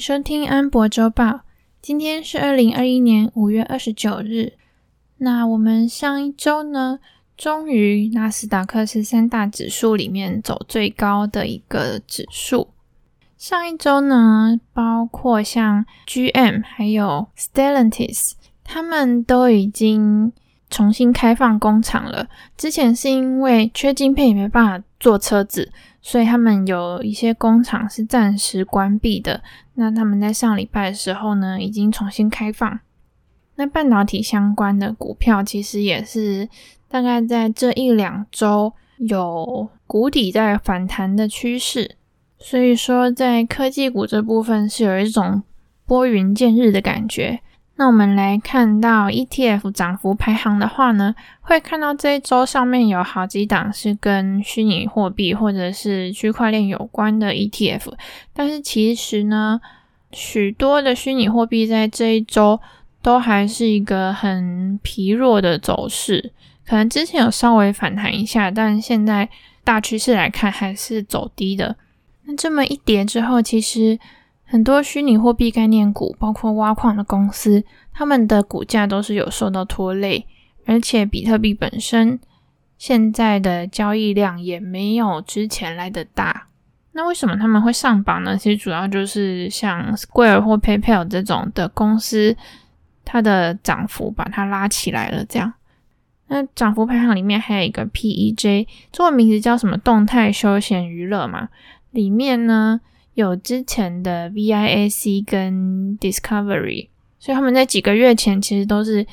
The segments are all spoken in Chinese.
收听安博周报。今天是二零二一年五月二十九日。那我们上一周呢，终于纳斯达克是三大指数里面走最高的一个指数。上一周呢，包括像 GM 还有 Stellantis，他们都已经重新开放工厂了。之前是因为缺晶片也没办法做车子。所以他们有一些工厂是暂时关闭的。那他们在上礼拜的时候呢，已经重新开放。那半导体相关的股票其实也是大概在这一两周有谷底在反弹的趋势。所以说，在科技股这部分是有一种拨云见日的感觉。那我们来看到 ETF 涨幅排行的话呢，会看到这一周上面有好几档是跟虚拟货币或者是区块链有关的 ETF，但是其实呢，许多的虚拟货币在这一周都还是一个很疲弱的走势，可能之前有稍微反弹一下，但现在大趋势来看还是走低的。那这么一跌之后，其实。很多虚拟货币概念股，包括挖矿的公司，他们的股价都是有受到拖累，而且比特币本身现在的交易量也没有之前来的大。那为什么他们会上榜呢？其实主要就是像 Square 或 PayPal 这种的公司，它的涨幅把它拉起来了。这样，那涨幅排行里面还有一个 PEJ，中文名字叫什么？动态休闲娱乐嘛，里面呢。有之前的 VIAC 跟 Discovery，所以他们在几个月前其实都是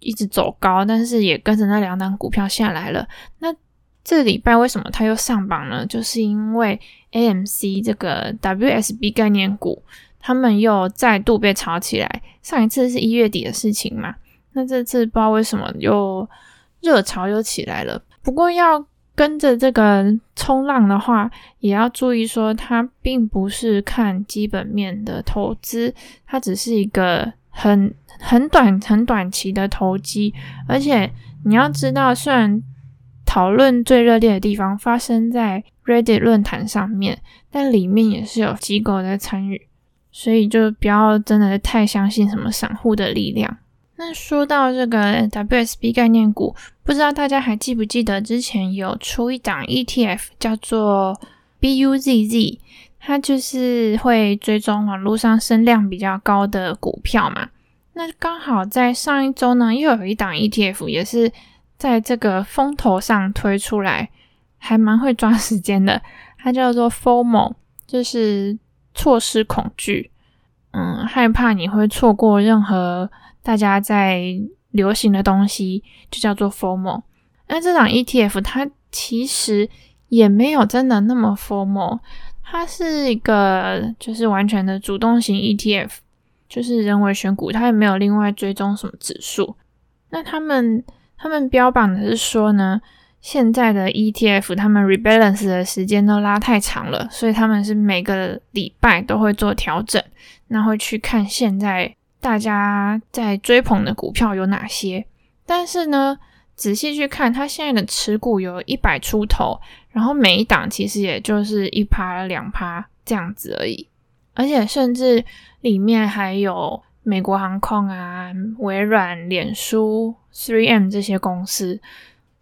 一直走高，但是也跟着那两档股票下来了。那这礼拜为什么它又上榜呢？就是因为 AMC 这个 WSB 概念股，他们又再度被炒起来。上一次是一月底的事情嘛，那这次不知道为什么又热潮又起来了。不过要跟着这个冲浪的话，也要注意说，它并不是看基本面的投资，它只是一个很很短、很短期的投机。而且你要知道，虽然讨论最热烈的地方发生在 Reddit 论坛上面，但里面也是有机构在参与，所以就不要真的太相信什么散户的力量。那说到这个 WSB 概念股，不知道大家还记不记得之前有出一档 ETF 叫做 BUZZ，它就是会追踪网络上声量比较高的股票嘛。那刚好在上一周呢，又有一档 ETF 也是在这个风头上推出来，还蛮会抓时间的。它叫做 FOMO，就是错失恐惧，嗯，害怕你会错过任何。大家在流行的东西就叫做 FOMO。那这档 ETF 它其实也没有真的那么 FOMO，它是一个就是完全的主动型 ETF，就是人为选股，它也没有另外追踪什么指数。那他们他们标榜的是说呢，现在的 ETF 他们 rebalance 的时间都拉太长了，所以他们是每个礼拜都会做调整，那会去看现在。大家在追捧的股票有哪些？但是呢，仔细去看，它现在的持股有一百出头，然后每一档其实也就是一趴两趴这样子而已，而且甚至里面还有美国航空啊、微软、脸书、3M 这些公司，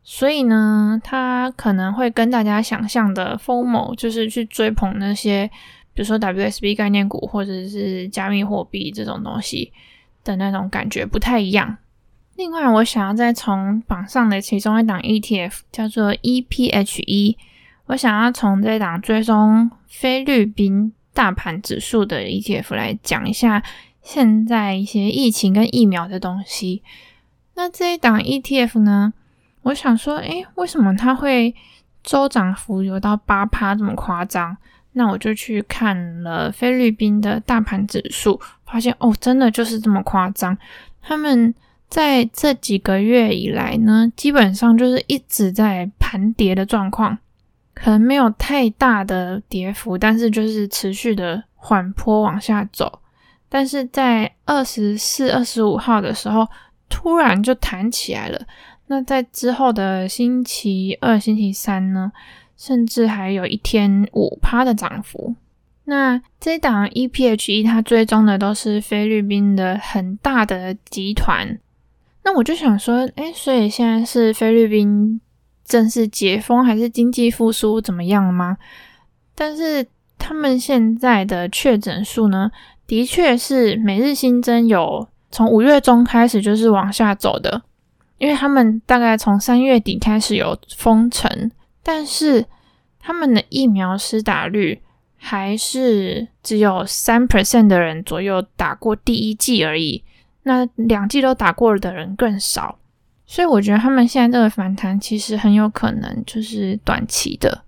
所以呢，它可能会跟大家想象的 FOMO 就是去追捧那些。比如说 WSB 概念股或者是加密货币这种东西的那种感觉不太一样。另外，我想要再从榜上的其中一档 ETF 叫做 EPHE，我想要从这档追踪菲律宾大盘指数的 ETF 来讲一下现在一些疫情跟疫苗的东西。那这一档 ETF 呢，我想说，诶，为什么它会周涨幅有到八趴这么夸张？那我就去看了菲律宾的大盘指数，发现哦，真的就是这么夸张。他们在这几个月以来呢，基本上就是一直在盘跌的状况，可能没有太大的跌幅，但是就是持续的缓坡往下走。但是在二十四、二十五号的时候，突然就弹起来了。那在之后的星期二、星期三呢？甚至还有一天五趴的涨幅。那这档 EPHE 它追踪的都是菲律宾的很大的集团。那我就想说，哎，所以现在是菲律宾正式解封，还是经济复苏怎么样吗？但是他们现在的确诊数呢，的确是每日新增有从五月中开始就是往下走的，因为他们大概从三月底开始有封城，但是他们的疫苗施打率还是只有三 percent 的人左右打过第一剂而已。那两剂都打过了的人更少，所以我觉得他们现在这个反弹其实很有可能就是短期的，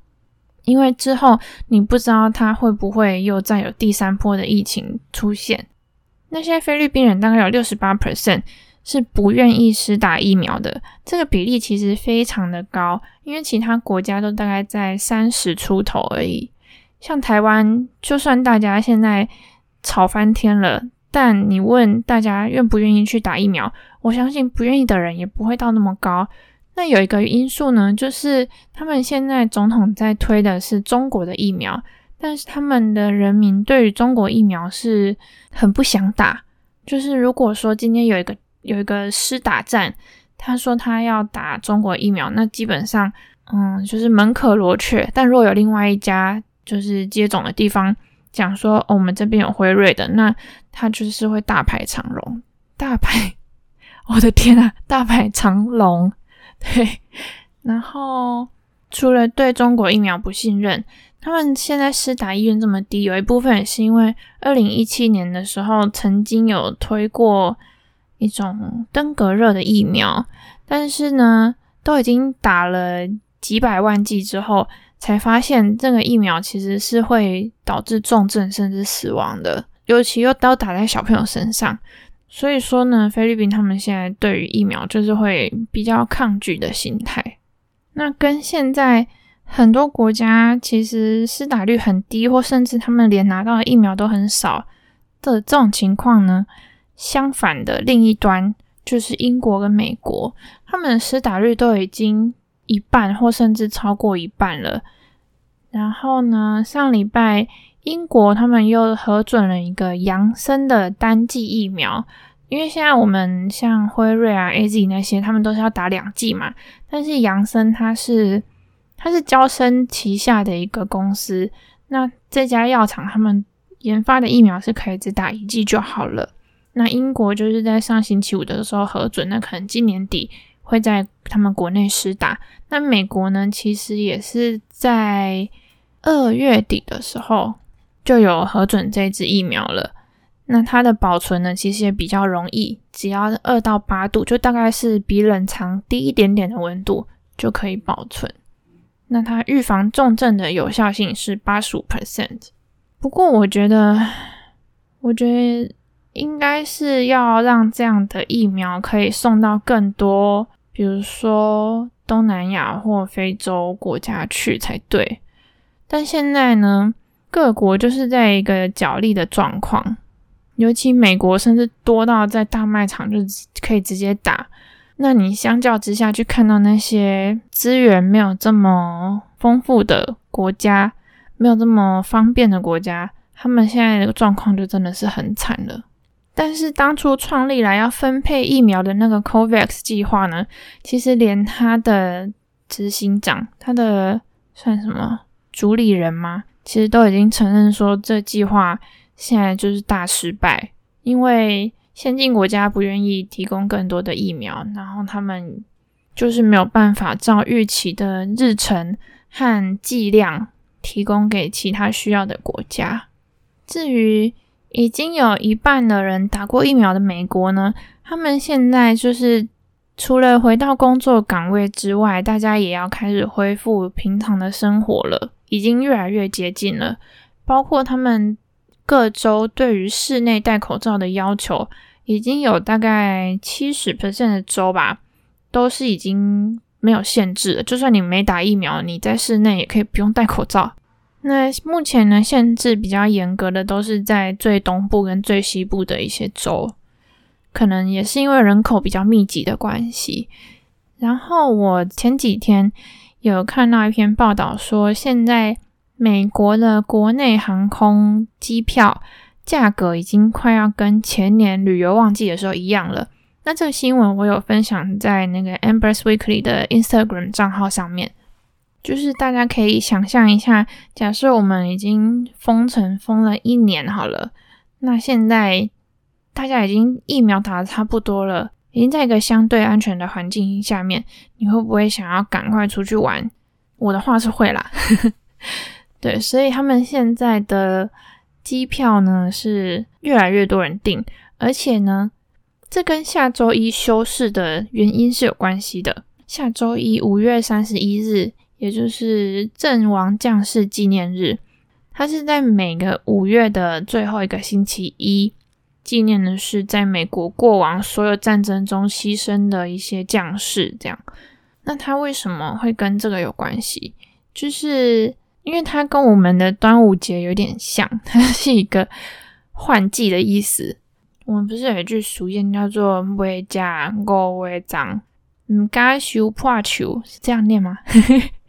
因为之后你不知道他会不会又再有第三波的疫情出现。那些菲律宾人大概有六十八 percent 是不愿意施打疫苗的，这个比例其实非常的高，因为其他国家都大概在三十出头而已。像台湾，就算大家现在吵翻天了。但你问大家愿不愿意去打疫苗，我相信不愿意的人也不会到那么高。那有一个因素呢，就是他们现在总统在推的是中国的疫苗，但是他们的人民对于中国疫苗是很不想打。就是如果说今天有一个有一个施打站，他说他要打中国疫苗，那基本上嗯就是门可罗雀。但如果有另外一家就是接种的地方，讲说，我们这边有辉瑞的，那他就是会大排长龙，大排，我的天啊，大排长龙，对。然后除了对中国疫苗不信任，他们现在施打意愿这么低，有一部分也是因为二零一七年的时候曾经有推过一种登革热的疫苗，但是呢，都已经打了几百万剂之后。才发现这个疫苗其实是会导致重症甚至死亡的，尤其又都打在小朋友身上。所以说呢，菲律宾他们现在对于疫苗就是会比较抗拒的心态。那跟现在很多国家其实施打率很低，或甚至他们连拿到疫苗都很少的这种情况呢，相反的另一端就是英国跟美国，他们的施打率都已经。一半或甚至超过一半了。然后呢，上礼拜英国他们又核准了一个杨森的单剂疫苗，因为现在我们像辉瑞啊、AZ 那些，他们都是要打两剂嘛。但是杨森它是它是娇生旗下的一个公司，那这家药厂他们研发的疫苗是可以只打一剂就好了。那英国就是在上星期五的时候核准，那可能今年底。会在他们国内施打。那美国呢，其实也是在二月底的时候就有核准这支疫苗了。那它的保存呢，其实也比较容易，只要二到八度，就大概是比冷藏低一点点的温度就可以保存。那它预防重症的有效性是八十五 percent。不过我觉得，我觉得应该是要让这样的疫苗可以送到更多。比如说东南亚或非洲国家去才对，但现在呢，各国就是在一个角力的状况，尤其美国甚至多到在大卖场就可以直接打。那你相较之下去看到那些资源没有这么丰富的国家，没有这么方便的国家，他们现在的状况就真的是很惨了。但是当初创立来要分配疫苗的那个 COVAX 计划呢，其实连他的执行长，他的算什么主理人吗？其实都已经承认说这计划现在就是大失败，因为先进国家不愿意提供更多的疫苗，然后他们就是没有办法照预期的日程和剂量提供给其他需要的国家。至于已经有一半的人打过疫苗的美国呢，他们现在就是除了回到工作岗位之外，大家也要开始恢复平常的生活了，已经越来越接近了。包括他们各州对于室内戴口罩的要求，已经有大概七十 percent 的州吧，都是已经没有限制了。就算你没打疫苗，你在室内也可以不用戴口罩。那目前呢，限制比较严格的都是在最东部跟最西部的一些州，可能也是因为人口比较密集的关系。然后我前几天有看到一篇报道说，现在美国的国内航空机票价格已经快要跟前年旅游旺季的时候一样了。那这个新闻我有分享在那个 Amber's Weekly 的 Instagram 账号上面，就是大家可以想象一下，假设我们已经封城封了一年好了，那现在大家已经疫苗打的差不多了，已经在一个相对安全的环境下面，你会不会想要赶快出去玩？我的话是会啦。对，所以他们现在的机票呢是越来越多人订，而且呢，这跟下周一休市的原因是有关系的。下周一五月三十一日，也就是阵亡将士纪念日，它是在每个五月的最后一个星期一，纪念的是在美国过往所有战争中牺牲的一些将士。这样，那它为什么会跟这个有关系？就是。因为它跟我们的端午节有点像，它是一个换季的意思。我们不是有一句俗谚叫做“未嫁五月长，唔该收破球”，是这样念吗？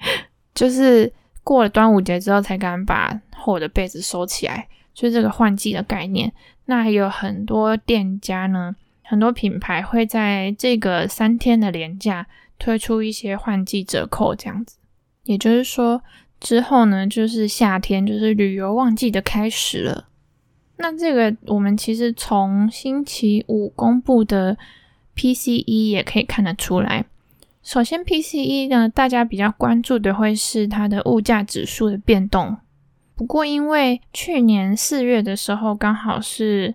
就是过了端午节之后才敢把厚的被子收起来，就是这个换季的概念。那还有很多店家呢，很多品牌会在这个三天的连假推出一些换季折扣，这样子。也就是说。之后呢，就是夏天，就是旅游旺季的开始了。那这个我们其实从星期五公布的 PCE 也可以看得出来。首先，PCE 呢，大家比较关注的会是它的物价指数的变动。不过，因为去年四月的时候刚好是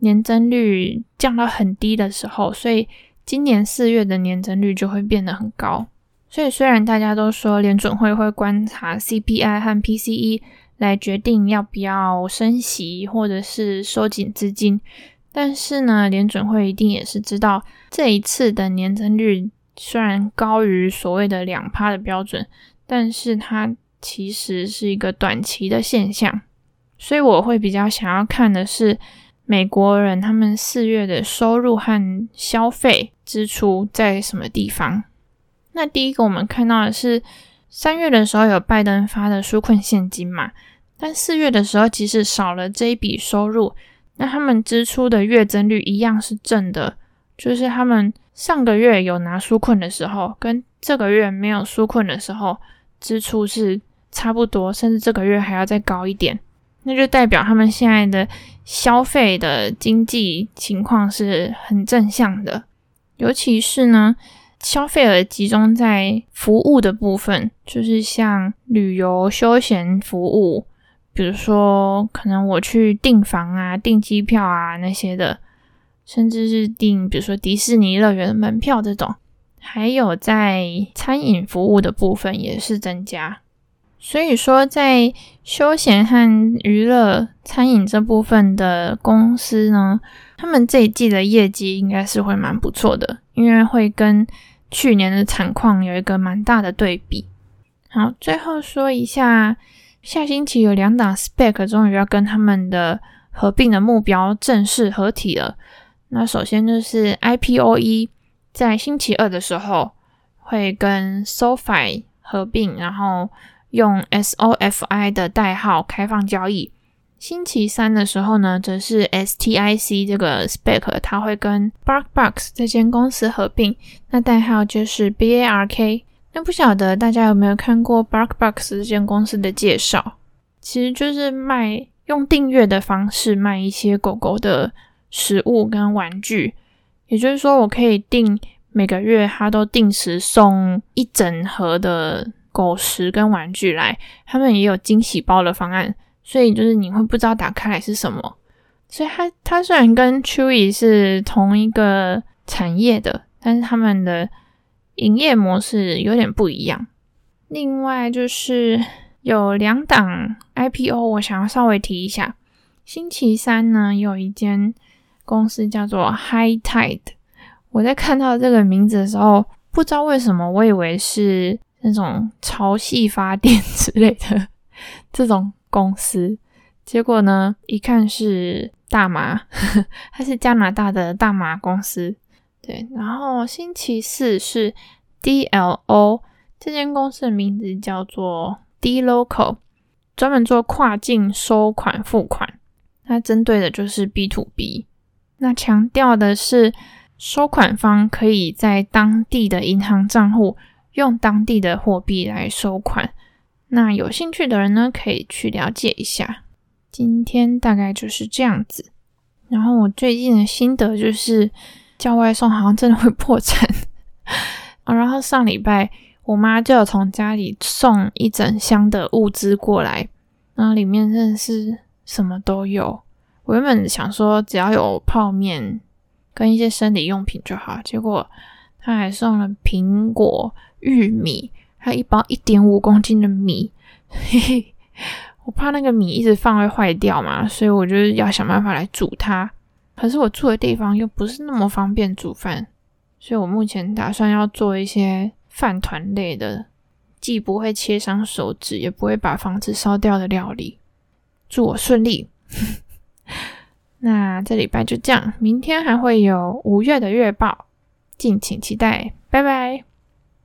年增率降到很低的时候，所以今年四月的年增率就会变得很高。所以，虽然大家都说联准会会观察 CPI 和 PCE 来决定要不要升息或者是收紧资金，但是呢，联准会一定也是知道这一次的年增率虽然高于所谓的两趴的标准，但是它其实是一个短期的现象。所以我会比较想要看的是美国人他们四月的收入和消费支出在什么地方。那第一个，我们看到的是三月的时候有拜登发的纾困现金嘛，但四月的时候即使少了这一笔收入，那他们支出的月增率一样是正的，就是他们上个月有拿纾困的时候，跟这个月没有纾困的时候，支出是差不多，甚至这个月还要再高一点，那就代表他们现在的消费的经济情况是很正向的，尤其是呢。消费额集中在服务的部分，就是像旅游休闲服务，比如说可能我去订房啊、订机票啊那些的，甚至是订比如说迪士尼乐园的门票这种，还有在餐饮服务的部分也是增加。所以说，在休闲和娱乐餐饮这部分的公司呢，他们这一季的业绩应该是会蛮不错的，因为会跟去年的惨况有一个蛮大的对比。好，最后说一下，下星期有两档 SPAC 终于要跟他们的合并的目标正式合体了。那首先就是 IPOE，在星期二的时候会跟 SoFi 合并，然后用 SOFI 的代号开放交易。星期三的时候呢，则是 STIC 这个 spec 它会跟 BarkBox 这间公司合并，那代号就是 BARK。那不晓得大家有没有看过 BarkBox 这间公司的介绍？其实就是卖用订阅的方式卖一些狗狗的食物跟玩具，也就是说，我可以定每个月，它都定时送一整盒的狗食跟玩具来，他们也有惊喜包的方案。所以就是你会不知道打开来是什么，所以它它虽然跟 Chewy 是同一个产业的，但是他们的营业模式有点不一样。另外就是有两档 IPO，我想要稍微提一下。星期三呢，有一间公司叫做 High Tide，我在看到这个名字的时候，不知道为什么，我以为是那种潮汐发电之类的这种。公司，结果呢，一看是大麻，它是加拿大的大麻公司。对，然后星期四是 DLO 这间公司的名字叫做 dLocal。专门做跨境收款付款，它针对的就是 B to B。那强调的是，收款方可以在当地的银行账户用当地的货币来收款。那有兴趣的人呢，可以去了解一下。今天大概就是这样子。然后我最近的心得就是，叫外送好像真的会破产。然后上礼拜我妈就有从家里送一整箱的物资过来，然后里面真的是什么都有。我原本想说只要有泡面跟一些生理用品就好，结果他还送了苹果、玉米，还有一包一点五公斤的米。嘿嘿，我怕那个米一直放会坏掉嘛，所以我就要想办法来煮它。可是我住的地方又不是那么方便煮饭。所以我目前打算要做一些饭团类的，既不会切伤手指，也不会把房子烧掉的料理。祝我顺利。那这礼拜就这样，明天还会有五月的月报，敬请期待。拜拜。